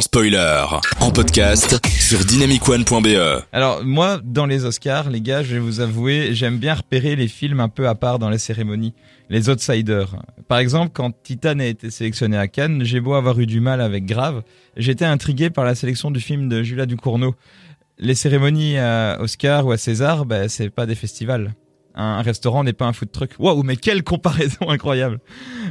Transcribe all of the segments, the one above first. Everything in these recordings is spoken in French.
spoiler, en podcast sur dynamicone.be. Alors moi, dans les Oscars, les gars, je vais vous avouer, j'aime bien repérer les films un peu à part dans les cérémonies, les outsiders. Par exemple, quand Titan a été sélectionné à Cannes, j'ai beau avoir eu du mal avec Grave, j'étais intrigué par la sélection du film de Julia Ducournau. Les cérémonies à Oscar ou à César, ben, c'est pas des festivals un restaurant n'est pas un food truck. Waouh, mais quelle comparaison incroyable.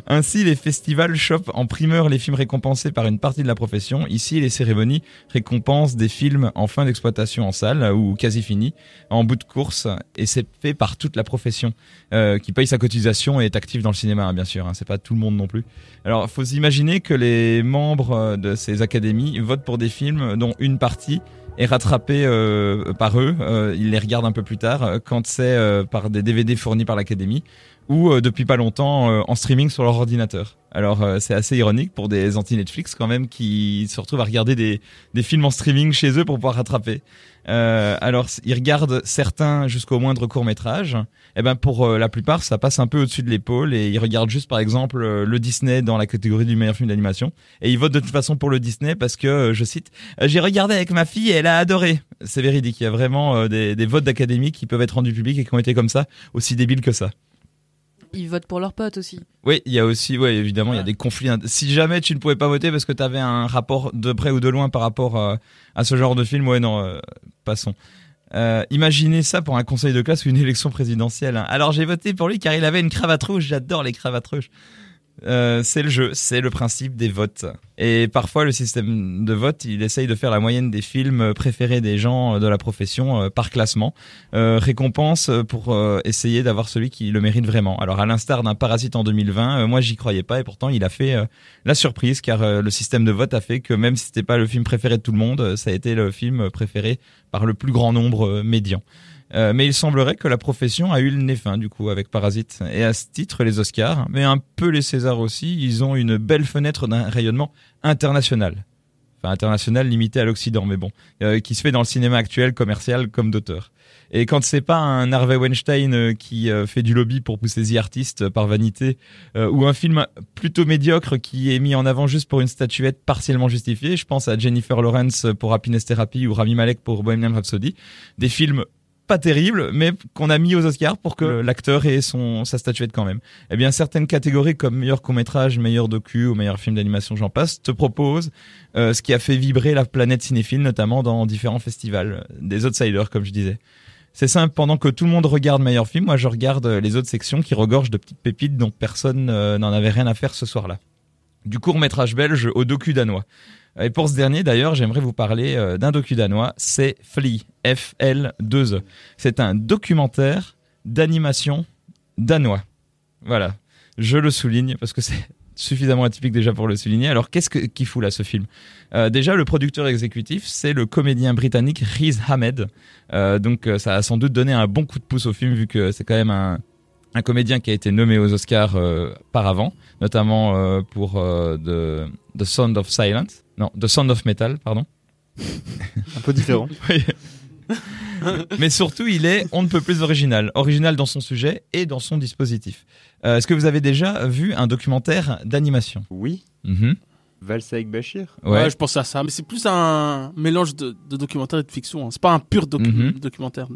Ainsi, les festivals chopent en primeur les films récompensés par une partie de la profession. Ici, les cérémonies récompensent des films en fin d'exploitation en salle ou quasi finis, en bout de course, et c'est fait par toute la profession euh, qui paye sa cotisation et est active dans le cinéma, hein, bien sûr. Hein, c'est pas tout le monde non plus. Alors, faut s'imaginer que les membres euh, de ces académies votent pour des films dont une partie est rattrapé euh, par eux. Euh, ils les regardent un peu plus tard euh, quand c'est euh, par des DVD fournis par l'académie ou depuis pas longtemps en streaming sur leur ordinateur. Alors c'est assez ironique pour des anti-Netflix quand même qui se retrouvent à regarder des, des films en streaming chez eux pour pouvoir rattraper. Euh, alors, ils regardent certains jusqu'au moindre court métrage. Et eh ben pour euh, la plupart, ça passe un peu au-dessus de l'épaule et ils regardent juste par exemple euh, le Disney dans la catégorie du meilleur film d'animation. Et ils votent de toute façon pour le Disney parce que, je cite, j'ai regardé avec ma fille et elle a adoré. C'est véridique. Il y a vraiment des, des votes d'académie qui peuvent être rendus publics et qui ont été comme ça, aussi débiles que ça ils votent pour leurs potes aussi. Oui, il y a aussi, ouais, évidemment, il y a des conflits. Si jamais tu ne pouvais pas voter parce que tu avais un rapport de près ou de loin par rapport euh, à ce genre de film, ouais, non, euh, passons. Euh, imaginez ça pour un conseil de classe ou une élection présidentielle. Hein. Alors j'ai voté pour lui car il avait une cravate rouge. J'adore les cravates rouges. Euh, c'est le jeu, c'est le principe des votes. Et parfois, le système de vote, il essaye de faire la moyenne des films préférés des gens de la profession euh, par classement, euh, récompense pour essayer d'avoir celui qui le mérite vraiment. Alors, à l'instar d'un Parasite en 2020, moi, j'y croyais pas et pourtant, il a fait la surprise car le système de vote a fait que même si c'était pas le film préféré de tout le monde, ça a été le film préféré par le plus grand nombre médian. Euh, mais il semblerait que la profession a eu le nez fin du coup avec Parasite. Et à ce titre, les Oscars, mais un peu les Césars aussi, ils ont une belle fenêtre d'un rayonnement international. Enfin international limité à l'Occident, mais bon, euh, qui se fait dans le cinéma actuel, commercial comme d'auteur. Et quand c'est pas un Harvey Weinstein euh, qui fait du lobby pour pousser The Artist par vanité, ou un film plutôt médiocre qui est mis en avant juste pour une statuette partiellement justifiée, je pense à Jennifer Lawrence pour Happiness Therapy ou Rami Malek pour Bohemian Rhapsody, des films pas terrible, mais qu'on a mis aux Oscars pour que l'acteur ait son sa statuette quand même. Eh bien, certaines catégories comme meilleur court métrage, meilleur docu ou meilleur film d'animation, j'en passe, te proposent euh, ce qui a fait vibrer la planète cinéphile, notamment dans différents festivals, des outsiders comme je disais. C'est simple, pendant que tout le monde regarde meilleur film, moi je regarde les autres sections qui regorgent de petites pépites dont personne euh, n'en avait rien à faire ce soir-là. Du court métrage belge au docu danois. Et pour ce dernier, d'ailleurs, j'aimerais vous parler euh, d'un docu danois. C'est Flea, F-L-2-E. C'est un documentaire d'animation danois. Voilà. Je le souligne parce que c'est suffisamment atypique déjà pour le souligner. Alors, qu'est-ce que, qui fout là ce film? Euh, Déjà, le producteur exécutif, c'est le comédien britannique Riz Ahmed. Euh, donc, ça a sans doute donné un bon coup de pouce au film vu que c'est quand même un, un comédien qui a été nommé aux Oscars euh, par avant, notamment euh, pour The, The Sound of Silence. Non, The Sound of Metal, pardon. Un peu différent. Mais surtout, il est on ne peut plus original. Original dans son sujet et dans son dispositif. Euh, Est-ce que vous avez déjà vu un documentaire d'animation? Oui. mm Valsa avec Bachir? Ouais. ouais. je pense à ça. Mais c'est plus un mélange de, de, documentaire et de fiction. Hein. C'est pas un pur docu mm -hmm. documentaire.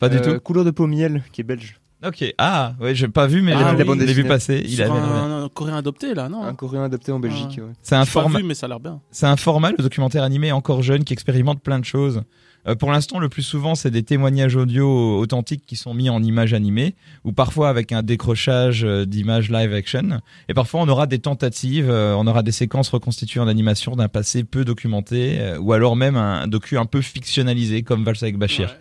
Pas du tout. Couleur de peau miel, qui est belge. Ok. Ah, ouais, j'ai pas vu, mais ah, je l'ai vu passer. Il a un, un, coréen adopté là, non Un coréen adopté en Belgique. Ouais. C'est un format. Vu, mais ça a l'air bien. C'est un format, le documentaire animé encore jeune, qui expérimente plein de choses. Euh, pour l'instant, le plus souvent, c'est des témoignages audio authentiques qui sont mis en images animées, ou parfois avec un décrochage euh, d'images live action. Et parfois, on aura des tentatives, euh, on aura des séquences reconstituées en animation d'un passé peu documenté, euh, ou alors même un docu un peu fictionnalisé, comme Valsa avec Bachir. Ouais.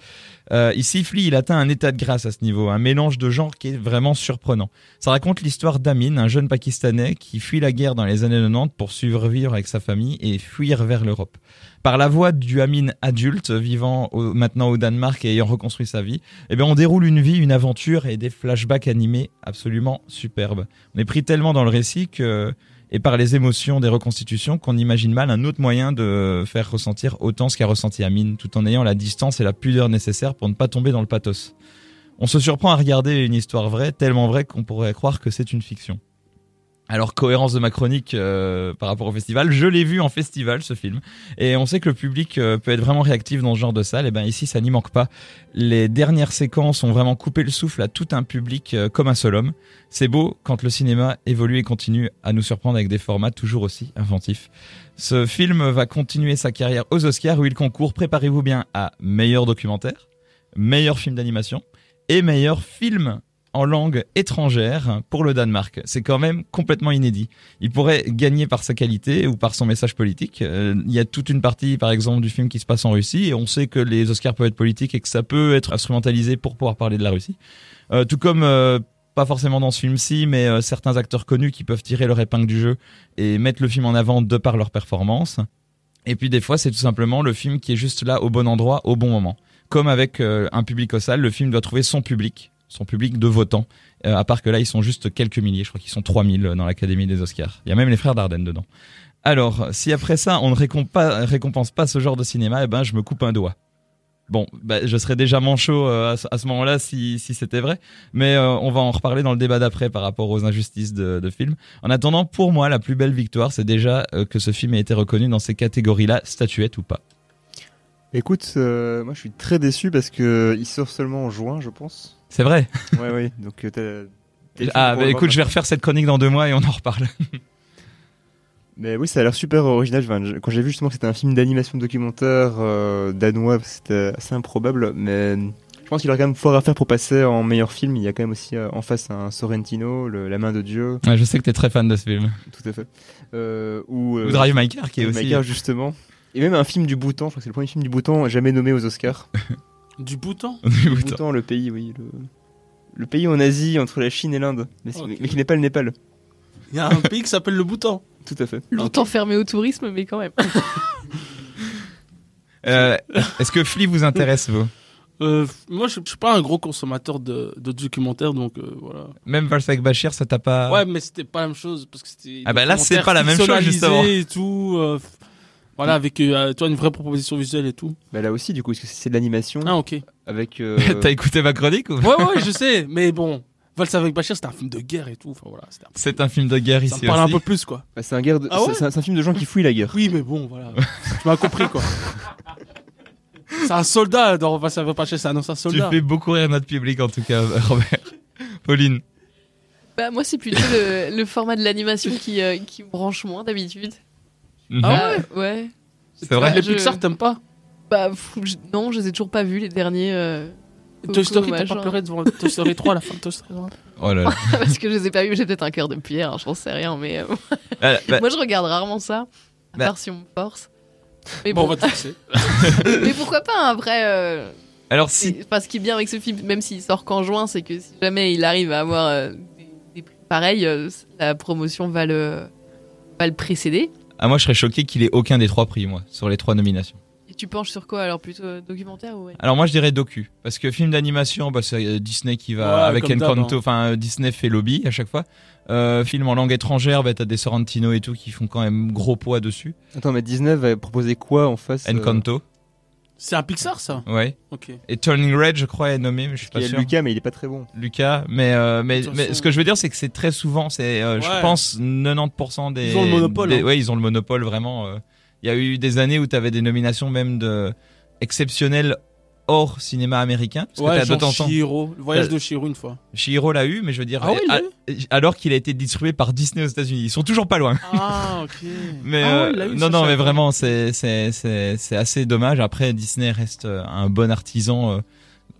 Euh, ici, Flea, il atteint un état de grâce à ce niveau, un mélange de genres qui est vraiment surprenant. Ça raconte l'histoire d'Amin, un jeune Pakistanais qui fuit la guerre dans les années 90 pour survivre avec sa famille et fuir vers l'Europe. Par la voix du Amin adulte, vivant au, maintenant au Danemark et ayant reconstruit sa vie, eh bien, on déroule une vie, une aventure et des flashbacks animés absolument superbes. On est pris tellement dans le récit que et par les émotions des reconstitutions qu'on imagine mal un autre moyen de faire ressentir autant ce qu'a ressenti Amine, tout en ayant la distance et la pudeur nécessaires pour ne pas tomber dans le pathos. On se surprend à regarder une histoire vraie, tellement vraie qu'on pourrait croire que c'est une fiction. Alors cohérence de ma chronique euh, par rapport au festival, je l'ai vu en festival ce film et on sait que le public euh, peut être vraiment réactif dans ce genre de salle. Et ben ici ça n'y manque pas. Les dernières séquences ont vraiment coupé le souffle à tout un public euh, comme un seul homme. C'est beau quand le cinéma évolue et continue à nous surprendre avec des formats toujours aussi inventifs. Ce film va continuer sa carrière aux Oscars où il concourt. Préparez-vous bien à meilleur documentaire, meilleur film d'animation et meilleur film en langue étrangère pour le Danemark. C'est quand même complètement inédit. Il pourrait gagner par sa qualité ou par son message politique. Euh, il y a toute une partie, par exemple, du film qui se passe en Russie et on sait que les Oscars peuvent être politiques et que ça peut être instrumentalisé pour pouvoir parler de la Russie. Euh, tout comme euh, pas forcément dans ce film-ci, mais certains acteurs connus qui peuvent tirer leur épingle du jeu et mettre le film en avant de par leur performance. Et puis des fois, c'est tout simplement le film qui est juste là au bon endroit, au bon moment. Comme avec un public au salle, le film doit trouver son public son public de votants. Euh, à part que là, ils sont juste quelques milliers. Je crois qu'ils sont 3000 dans l'Académie des Oscars. Il y a même les frères Dardenne dedans. Alors, si après ça, on ne récompense pas, ce genre de cinéma, eh ben, je me coupe un doigt. Bon, bah, je serais déjà manchot euh, à ce, moment-là si, c'était vrai, mais euh, on va en reparler dans le débat d'après par rapport aux injustices de, de film. En attendant, pour moi, la plus belle victoire, c'est déjà que ce film ait été reconnu dans ces catégories-là, statuette ou pas. Écoute, euh, moi je suis très déçu parce que il sort seulement en juin, je pense. C'est vrai. Ouais, ouais. Donc euh, t'as- t'as- Ah, bah, écoute, je vais refaire cette chronique dans deux mois et on en reparle. Mais oui, ça a l'air super original. Enfin, je- quand j'ai vu justement que c'était un film d'animation documentaire euh, danois, c'était assez improbable. Mais je pense qu'il aurait quand même fort à faire pour passer en meilleur film. Il y a quand même aussi euh, en face un Sorrentino, le- La main de Dieu, Ouais, je sais que t'es très fan de ce film. tout à fait. Euh, ou euh, Ou Drive My Car, qui est aussi. Car, justement. Et même un film du Bhoutan, je crois que c'est le premier film du Bhoutan jamais nommé aux Oscars. Du bouton Du Bhoutan. Bhoutan, le pays, oui. Le, le pays en Asie entre la Chine et l'Inde. Mais, qui n'est pas le Népal. Il y a un pays qui s'appelle le bouton. Tout à fait. Longtemps fermé au tourisme, mais quand même. Euh, Est-ce que Flea vous intéresse, vous? Euh, moi, je je suis pas un gros consommateur de, de documentaires, donc euh, voilà. Même Valsec Bachir, ça t'a pas. Ouais, mais c'était pas la même chose parce que c'était. Ah bah là, c'est pas la même chose, justement. Et tout. euh, voilà, avec euh, toi une vraie proposition visuelle et tout. Bah là aussi, du coup, parce que c'est de l'animation Ah ok. avec. euh, T'as écouté ma chronique ou Ouais ouais, je sais, mais bon, Vals avec Bachir, c'était un film de guerre et tout. Enfin voilà, c'était un- C'est un film de guerre ça ici me parle aussi. un peu plus quoi. bah, c'est un, guerre de- Ah ouais c'est- c'est un, c'est un film de gens qui fouillent la guerre. Oui, mais bon, voilà. tu m'as compris quoi. C'est un soldat dans Vals avec Bachir, c'est un ancien Tu soldat. fais beaucoup rire notre public en tout cas, Robert. Pauline. Bah, moi, c'est plutôt le, le format de l'animation qui, euh, qui me branche moins d'habitude. Mhm. Ah ouais Bah, Ouais. C'est vrai Les Je- Pixar, t'aimes pas Bah, je- non, je les ai toujours pas vus, les derniers. euh, Toy Story, t'as pas pleuré devant Toy Story 3 à la fin de Toy Story 3 Oh là là. Parce que je les ai pas vus, j'ai peut-être un cœur de pierre, hein, j'en sais rien, mais euh, Ah, bah, moi je regarde rarement ça, à Bah. part si on me force. Mais Bon, bon, on va te fixer. mais pourquoi pas hein, après euh, alors si. enfin, ce qui est bien avec ce film, même s'il sort qu'en juin, c'est que si jamais il arrive à avoir euh, des, des prix pareils, euh, la promotion va le, va le précéder. Ah, moi je serais choqué qu'il ait aucun des trois prix, moi, sur les trois nominations. Et tu penches sur quoi alors Plutôt euh, documentaire ou ouais? Alors moi je dirais docu parce que film d'animation bah, c'est euh, Disney qui va Ouais, avec comme d'hab, Encanto hein. enfin euh, Disney fait lobby à chaque fois. Euh, film en langue étrangère bah, t'as des Sorrentino et tout qui font quand même gros poids dessus. Attends, mais Disney va proposer quoi en face euh, Encanto C'est un Pixar, ça ouais Ok. et Turning Red je crois est nommé mais je suis Il pas y a sûr. Lucas, mais il est pas très bon. Lucas mais euh, mais, mais ce que je veux dire c'est que c'est très souvent c'est euh, je pense 90% des Ils ont le monopole, des- hein. ouais ils ont le monopole vraiment euh. il y a eu des années où t'avais des nominations même de exceptionnelles hors cinéma américain parce Ouais, genre. Le voyage de Chihiro une fois. Chihiro l'a eu, mais je veux dire, Ah ouais, alors qu'il a été distribué par Disney aux États-Unis. Ils sont toujours pas loin. Ah, ok. Mais Ah ouais, euh, eu, non, non, mais vraiment, c'est c'est assez dommage. Après, Disney reste euh, un bon artisan euh,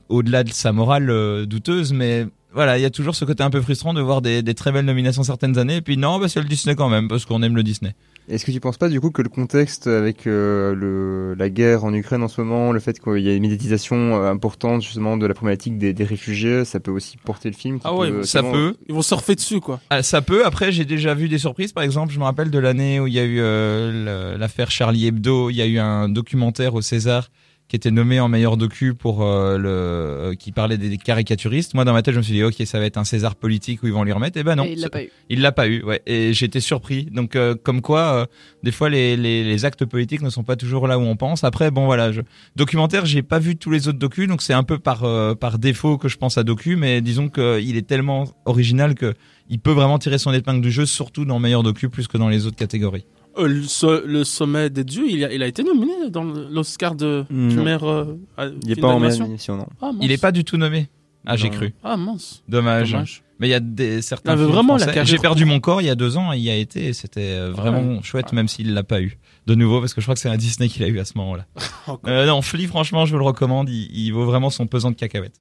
au-delà de sa morale euh, douteuse, mais voilà, il y a toujours ce côté un peu frustrant de voir des, des très belles nominations certaines années, et puis non, bah, c'est le Disney quand même, parce qu'on aime le Disney. Est-ce que tu penses pas du coup que le contexte avec euh, le, la guerre en Ukraine en ce moment, le fait qu'il y a une médiatisation euh, importante justement de la problématique des, des réfugiés, ça peut aussi porter le film Ah ouais, peut, Ça tellement- peut. Ils vont surfer dessus, quoi. Ah, ça peut. Après, j'ai déjà vu des surprises. Par exemple, je me rappelle de l'année où il y a eu euh, l'affaire Charlie Hebdo. Il y a eu un documentaire au César qui était nommé en meilleur docu pour euh, le euh, qui parlait des caricaturistes. Moi dans ma tête je me suis dit ok ça va être un César politique où ils vont lui remettre. Et ben non, Et il l'a pas eu. il l'a pas eu. Ouais. Et j'étais surpris. Donc euh, comme quoi euh, des fois les, les, les actes politiques ne sont pas toujours là où on pense. Après bon voilà, je... documentaire j'ai pas vu tous les autres docus donc c'est un peu par par défaut que je pense à docu. Mais disons qu'il est tellement original que il peut vraiment tirer son épingle du jeu, surtout dans meilleur docu plus que dans les autres catégories. Euh, le, so- le sommet des dieux, il a, il a été nominé dans l'Oscar de meilleur. euh, à- Il est film pas en meilleure d'animation. animation, non. Ah, mince. Il est pas du tout nommé. Ah j'ai cru. Ah mince. Dommage. Dommage. Mais il y a des certains. Avait films vraiment. J'ai perdu mon corps il y a deux ans et il y a été et c'était euh, vraiment Ouais. chouette même s'il l'a pas eu de nouveau parce que je crois que c'est un Disney qu'il a eu à ce moment-là. Euh, non, Flea franchement je vous le recommande, il, il vaut vraiment son pesant de cacahuètes.